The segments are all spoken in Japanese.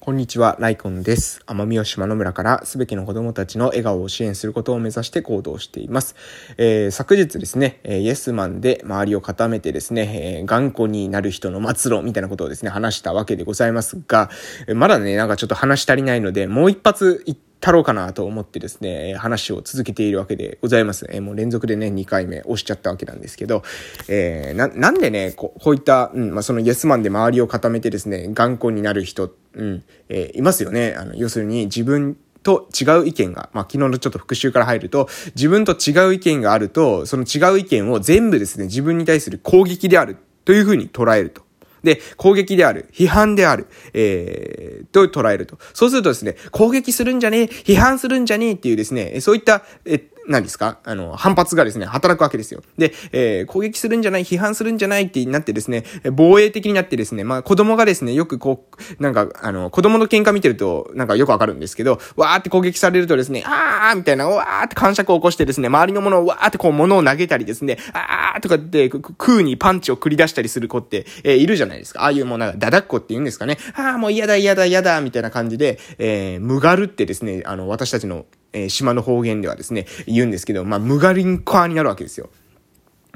こんにちは、ライコンです。奄美大島の村からすべての子供たちの笑顔を支援することを目指して行動しています。えー、昨日ですね、えー、イエスマンで周りを固めてですね、えー、頑固になる人の末路みたいなことをですね、話したわけでございますが、まだね、なんかちょっと話足りないので、もう一発言ってたろうかなと思ってですね、話を続けているわけでございます。えー、もう連続でね、2回目押しちゃったわけなんですけど、えー、な、なんでね、こうこういった、うん、まあ、そのイエスマンで周りを固めてですね、頑固になる人、うん、えー、いますよね。あの、要するに自分と違う意見が、まあ、昨日のちょっと復習から入ると、自分と違う意見があると、その違う意見を全部ですね、自分に対する攻撃であるというふうに捉えると。で、攻撃である、批判である、えー、と捉えると。そうするとですね、攻撃するんじゃねえ、批判するんじゃねえっていうですね、そういった、え、何ですか？あの、反発がですね、働くわけですよ。で、えー、攻撃するんじゃない、批判するんじゃないってなってですね、防衛的になってですね、まあ子供がですね、よくこう、なんか、あの、子供の喧嘩見てると、なんかよくわかるんですけど、わーって攻撃されるとですね、あーみたいな、わーって感触を起こしてですね、周りのものをわーってこう物を投げたりですね、あーとかって、空にパンチを繰り出したりする子って、えー、いるじゃないですか。ああいうもうなんか、ダダっこって言うんですかね。あーもう嫌だ嫌だ嫌だみたいな感じで、えー、むがるってですね、あの、私たちのえー、島の方言ではですね、言うんですけど、まあ、ムガリンコアになるわけですよ。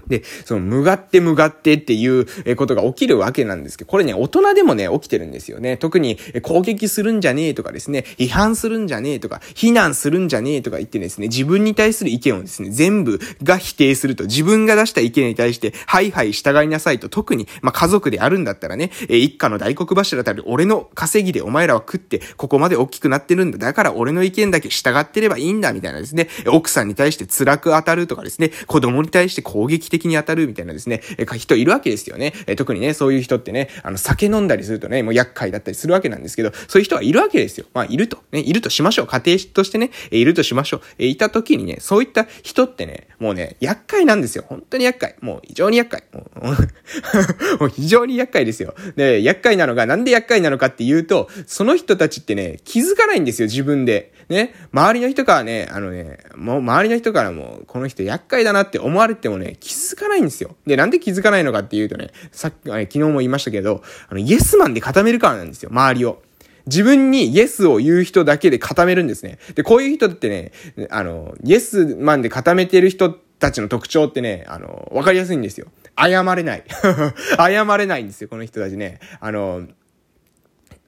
で、その、むがってむがってっていうことが起きるわけなんですけど、これね、大人でもね、起きてるんですよね。特に、攻撃するんじゃねえとかですね、批判するんじゃねえとか、非難するんじゃねえとか言ってですね、自分に対する意見をですね、全部が否定すると、自分が出した意見に対して、はいはい従いなさいと、特に、まあ、家族であるんだったらね、え一家の大黒柱たる俺の稼ぎでお前らは食って、ここまで大きくなってるんだ。だから俺の意見だけ従ってればいいんだ、みたいなですね、奥さんに対して辛く当たるとかですね、子供に対して攻撃的に当たるみたいなですね、え人いるわけですよね。え特にね、そういう人ってね、あの、酒飲んだりするとね、もう厄介だったりするわけなんですけど、そういう人はいるわけですよ。まあ、いると。ね、いるとしましょう。家庭としてね、えいるとしましょう。えいた時にね、そういった人ってね、もうね、厄介なんですよ。本当に厄介。もう非常に厄介。もう もう非常に厄介ですよ。で、厄介なのが、なんで厄介なのかっていうと、その人たちってね、気づかないんですよ、自分で。ね、周りの人からね、あのね、もう周りの人からも、この人厄介だなって思われてもね、気づかないんですよ。で、なんで気づかないのかっていうとね、さっき、昨日も言いましたけど、あの、イエスマンで固めるからなんですよ、周りを。自分にイエスを言う人だけで固めるんですね。で、こういう人ってね、あの、イエスマンで固めてる人たちの特徴ってね、あの、わかりやすいんですよ。謝れない。謝れないんですよ、この人たちね。あの、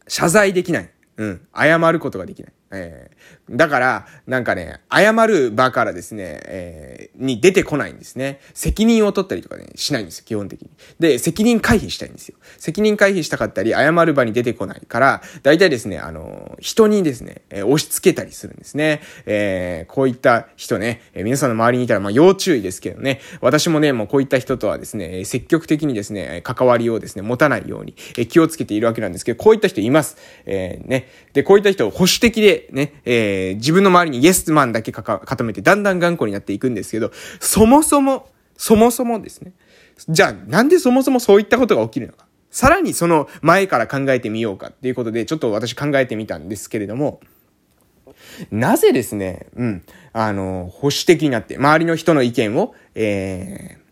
謝罪できない。うん。謝ることができない。えー、だから、なんかね、謝る場からですね、えー、に出てこないんですね。責任を取ったりとかね、しないんですよ、基本的に。で、責任回避したいんですよ。責任回避したかったり、謝る場に出てこないから、大体ですね、あの、人にですね、えー、押し付けたりするんですね。えー、こういった人ね、えー、皆さんの周りにいたら、まあ、要注意ですけどね、私もね、もうこういった人とはですね、積極的にですね、関わりをですね、持たないように、えー、気をつけているわけなんですけど、こういった人います。えー、ね。で、こういった人、保守的で、ね、えー、え自分の周りにイエスマンだけ固めて、だんだん頑固になっていくんですけど、そもそも、そもそもですね。じゃあ、なんでそもそもそういったことが起きるのか。さらにその前から考えてみようかっていうことで、ちょっと私考えてみたんですけれども、なぜですね、うん、あの、保守的になって、周りの人の意見を、えー、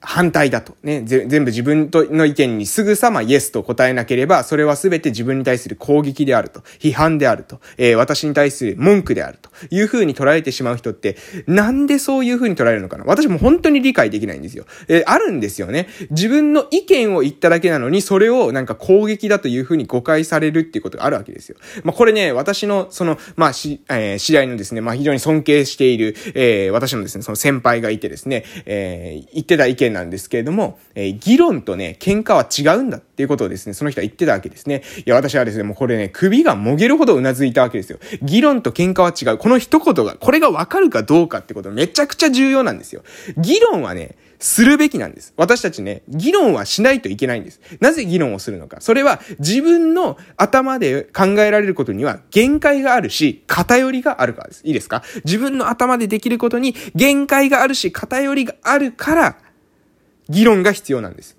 反対だと。ね。全部自分との意見にすぐさまイエスと答えなければ、それは全て自分に対する攻撃であると。批判であると。えー、私に対する文句であると。いう風に捉えてしまう人って、なんでそういう風に捉えるのかな？私も本当に理解できないんですよ。えー、あるんですよね。自分の意見を言っただけなのに、それをなんか攻撃だという風に誤解されるっていうことがあるわけですよ。まあ、これね、私の、その、まあ、し、えー、知り合のですね、まあ、非常に尊敬している、えー、私のですね、その先輩がいてですね、えー、言ってた意見なんですけれども、えー、議論とね、喧嘩は違うんだっていうことをですね、その人は言ってたわけですね。いや、私はですね、もうこれね、首がもげるほど頷いたわけですよ。議論と喧嘩は違う。この一言が、これがわかるかどうかってことめちゃくちゃ重要なんですよ。議論はね、するべきなんです。私たちね、議論はしないといけないんです。なぜ議論をするのか。それは自分の頭で考えられることには限界があるし、偏りがあるからです。いいですか？自分の頭でできることに限界があるし、偏りがあるから、議論が必要なんです。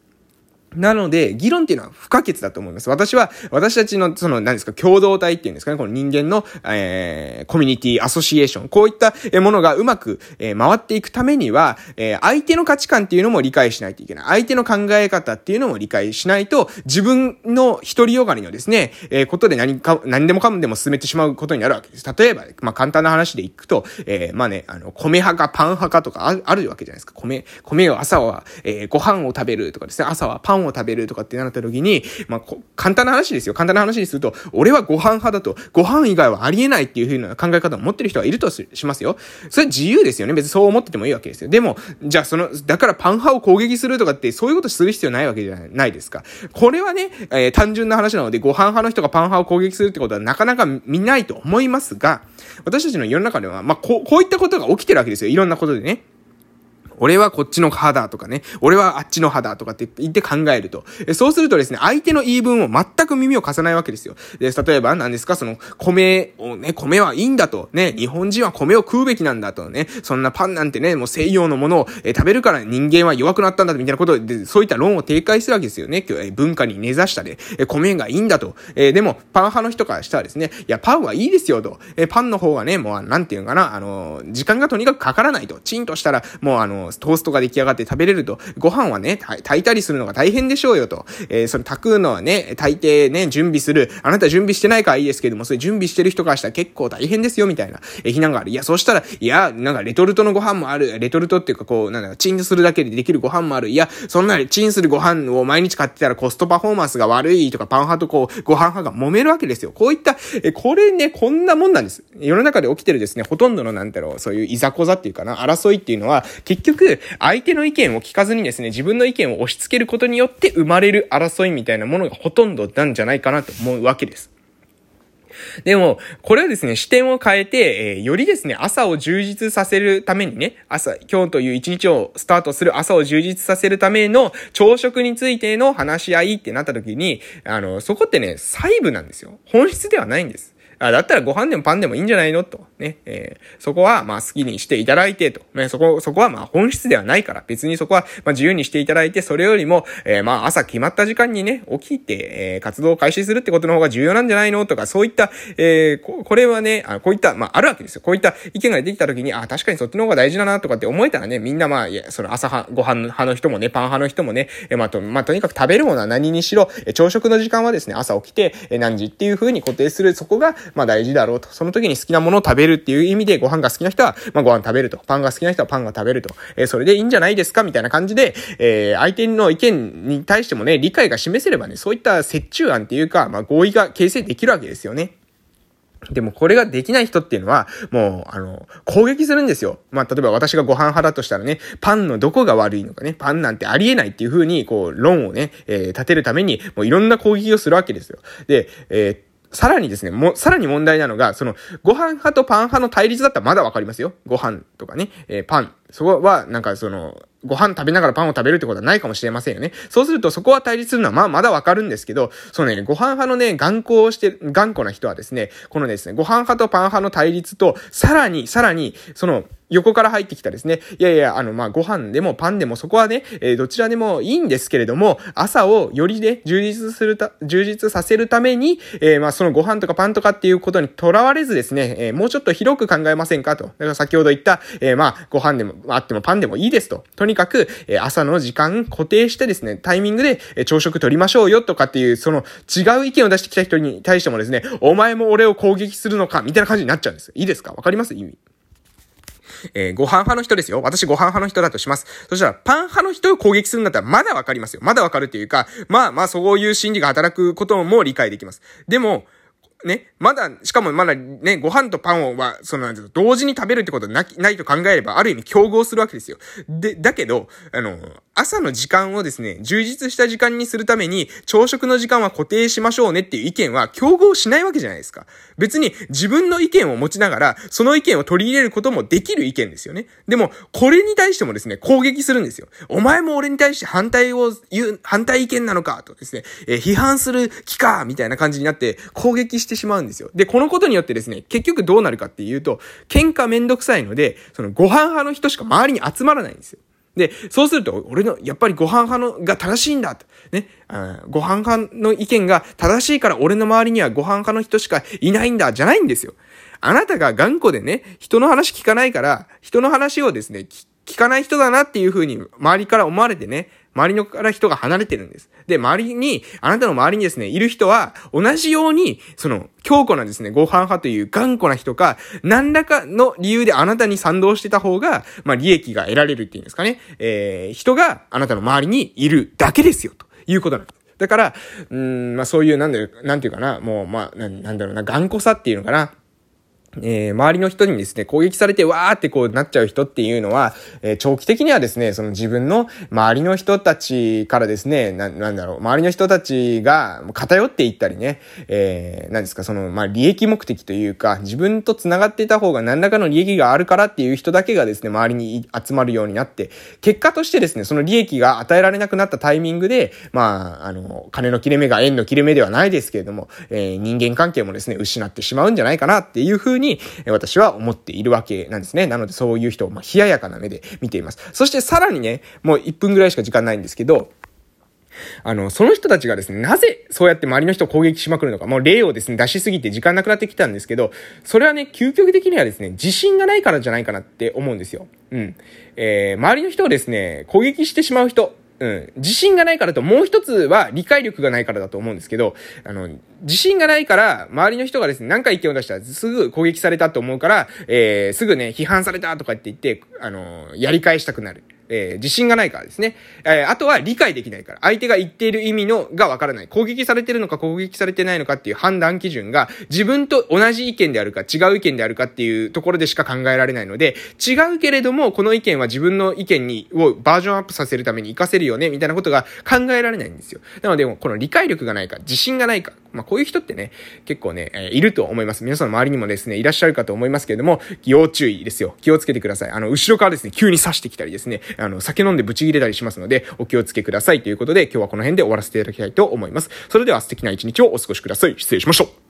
なので、議論っていうのは不可欠だと思います。私は、私たちの、その、何ですか、共同体っていうんですかね、この人間の、えー、コミュニティ、アソシエーション、こういったものがうまく、えー、回っていくためには、えー、相手の価値観っていうのも理解しないといけない。相手の考え方っていうのも理解しないと、自分の独りよがりのですね、えー、ことで何か、何でもかんでも進めてしまうことになるわけです。例えば、まあ、簡単な話でいくと、えー、まあね、あの、米派かパン派かとかああるわけじゃないですか。米、米を朝は、えー、ご飯を食べるとかですね、朝はパンを食べるとかってなった時に、まあ、簡単な話ですよ。簡単な話にすると、俺はご飯派だと、ご飯以外はありえないっていう風な考え方を持ってる人はいるとしますよ。それ自由ですよね。別にそう思っててもいいわけですよ。でも、じゃあその、だからパン派を攻撃するとかって、そういうことする必要ないわけじゃないですか。これはね、えー、単純な話なので、ご飯派の人がパン派を攻撃するってことはなかなか見ないと思いますが、私たちの世の中では、まあ、こう、こういったことが起きてるわけですよ。いろんなことでね。俺はこっちの派だとかね、俺はあっちの派だとかって言って考えると。そうするとですね、相手の言い分を全く耳を貸さないわけですよ。で、例えば何ですか、その、米をね、米はいいんだと。ね、日本人は米を食うべきなんだとね、そんなパンなんてね、もう西洋のものを、え食べるから人間は弱くなったんだみたいなことで、そういった論を展開するわけですよね。今日文化に根ざしたで、え米がいいんだと。えでも、パン派の人からしたらですね、いや、パンはいいですよと。えパンの方がね、もう、なんていうのかな、あの、時間がとにかくかからないと。チンとしたら、もうあのの、トーストが出来上がって食べれると。ご飯はね、炊いたりするのが大変でしょうよと。えー、その炊くのはね、炊いてね、準備する。あなた準備してないからいいですけども、それ準備してる人からしたら結構大変ですよ、みたいな。えー、非難がある。いや、そしたら、いや、なんかレトルトのご飯もある。レトルトっていうかこう、なんだチンするだけでできるご飯もある。いや、そんなチンするご飯を毎日買ってたらコストパフォーマンスが悪いとか、パン派とこう、ご飯派が揉めるわけですよ。こういった、えー、これね、こんなもんなんです。世の中で起きてるですね、ほとんどのなんだろう、そういういざこざっていうかな、争いっていうのは、結局、相手の意見を聞かずにですね、自分の意見を押し付けることによって生まれる争いみたいなものがほとんどなんじゃないかなと思うわけです。でも、これはですね、視点を変えて、えー、よりですね、朝を充実させるためにね、朝、今日という一日をスタートする朝を充実させるための朝食についての話し合いってなった時に、あの、そこってね、細部なんですよ。本質ではないんです。あ、だったらご飯でもパンでもいいんじゃないの？と。ね。えー、そこは、まあ好きにしていただいてと。ね、そこ、そこはまあ本質ではないから。別にそこは、まあ自由にしていただいて、それよりも、えー、まあ朝決まった時間にね、起きて、えー、活動を開始するってことの方が重要なんじゃないの？とか、そういった、えー、ここれはね、あこういった、まああるわけですよ。こういった意見が出てきた時に、あ、確かにそっちの方が大事だなとかって思えたらね、みんなまあ、いや、その朝は、ご飯派の人もね、パン派の人もね、えー、まあと、まあとにかく食べるものは何にしろ、え朝食の時間はですね、朝起きて、え何時っていう風に固定する、そこが、まあ大事だろうと。その時に好きなものを食べるっていう意味で、ご飯が好きな人は、まあ、ご飯食べると。パンが好きな人はパンが食べると。えー、それでいいんじゃないですかみたいな感じで、えー、相手の意見に対してもね、理解が示せればね、そういった折衷案っていうか、まあ、合意が形成できるわけですよね。でもこれができない人っていうのは、もう、あの、攻撃するんですよ。まあ、例えば私がご飯派だとしたらね、パンのどこが悪いのかね、パンなんてありえないっていう風に、こう、論をね、えー、立てるために、もういろんな攻撃をするわけですよ。で、えーさらにですね、も、さらに問題なのが、その、ご飯派とパン派の対立だったらまだわかりますよ。ご飯とかね、えー、パン。そこは、なんかその、ご飯食べながらパンを食べるってことはないかもしれませんよね。そうするとそこは対立するのはまあまだわかるんですけど、そうね、ご飯派のね、頑固をして、頑固な人はですね、このですね、ご飯派とパン派の対立と、さらに、さらに、その、横から入ってきたですね。いやいや、あの、まあ、ご飯でもパンでもそこはね、えー、どちらでもいいんですけれども、朝をよりね、充実するた、充実させるために、えー、まあ、そのご飯とかパンとかっていうことにとらわれずですね、えー、もうちょっと広く考えませんかと。だから先ほど言った、えまあ、ご飯でも、あってもパンでもいいですと。とにかく、え朝の時間固定してですね、タイミングで、え朝食取りましょうよとかっていう、その違う意見を出してきた人に対してもですね、お前も俺を攻撃するのか、みたいな感じになっちゃうんです。いいですか？わかります？意味。えー、ご飯派の人ですよ。私ご飯派の人だとします。そしたら、パン派の人を攻撃するんだったら、まだわかりますよ。まだわかるっていうか、まあまあ、そういう心理が働くことも理解できます。でも、ね、まだ、しかもまだね、ご飯とパンをは、その、同時に食べるってことなないと考えれば、ある意味競合するわけですよ。で、だけど、あの、朝の時間をですね、充実した時間にするために、朝食の時間は固定しましょうねっていう意見は競合しないわけじゃないですか。別に自分の意見を持ちながら、その意見を取り入れることもできる意見ですよね。でも、これに対してもですね、攻撃するんですよ。お前も俺に対して反対を言う、反対意見なのか、とですね、えー、批判する気か、みたいな感じになって攻撃してしてしまうんですよ。で、このことによってですね、結局どうなるかっていうと、喧嘩めんどくさいので、そのご飯派の人しか周りに集まらないんですよ。で、そうすると、俺の、やっぱりご飯派のが正しいんだと。ね。ご飯派の意見が正しいから俺の周りにはご飯派の人しかいないんだ、じゃないんですよ。あなたが頑固でね、人の話聞かないから、人の話をですね、聞かない人だなっていう風に周りから思われてね、周りのから人が離れてるんです。で、周りに、あなたの周りにですね、いる人は、同じように、その、強固なですね、ご飯派という頑固な人か、何らかの理由であなたに賛同してた方が、まあ、利益が得られるっていうんですかね。えー、人があなたの周りにいるだけですよ、ということなんです。だから、うん、まあ、そういう、なんだなんていうかな、もう、まあ、なんだろうな、頑固さっていうのかな。えー、周りの人にですね、攻撃されてわーってこうなっちゃう人っていうのは、えー、長期的にはですね、その自分の周りの人たちからですね、な、なんだろう、周りの人たちが偏っていったりね、えー、何ですか、その、まあ、利益目的というか、自分と繋がっていた方が何らかの利益があるからっていう人だけがですね、周りに集まるようになって、結果としてですね、その利益が与えられなくなったタイミングで、まあ、あの、金の切れ目が円の切れ目ではないですけれども、えー、人間関係もですね、失ってしまうんじゃないかなっていうふうに、に私は思っているわけなんですね。なのでそういう人を、ま冷ややかな目で見ています。そしてさらにね、もう1分ぐらいしか時間ないんですけど、あの、その人たちがですね、なぜそうやって周りの人を攻撃しまくるのか、もう例をですね、出しすぎて時間なくなってきたんですけど、それはね、究極的にはですね、自信がないからじゃないかなって思うんですよ。うん。えー、周りの人をですね、攻撃してしまう人、うん。自信がないからと、もう一つは理解力がないからだと思うんですけど、あの、自信がないから、周りの人がですね、何か意見を出したらすぐ攻撃されたと思うから、えー、すぐね、批判されたとかって言って、あの、やり返したくなる。えー、自信がないからですね。えー、あとは理解できないから。相手が言っている意味のがわからない。攻撃されてるのか攻撃されてないのかっていう判断基準が自分と同じ意見であるか違う意見であるかっていうところでしか考えられないので、違うけれども、この意見は自分の意見に、をバージョンアップさせるために活かせるよね、みたいなことが考えられないんですよ。なので、この理解力がないか、自信がないか、まあこういう人ってね、結構ね、えー、いると思います。皆さんの周りにもですね、いらっしゃるかと思いますけれども、要注意ですよ。気をつけてください。あの、後ろからですね、急に刺してきたりですね、あの、酒飲んでブチ切れたりしますので、お気をつけくださいということで、今日はこの辺で終わらせていただきたいと思います。それでは素敵な一日をお過ごしください。失礼しましょう。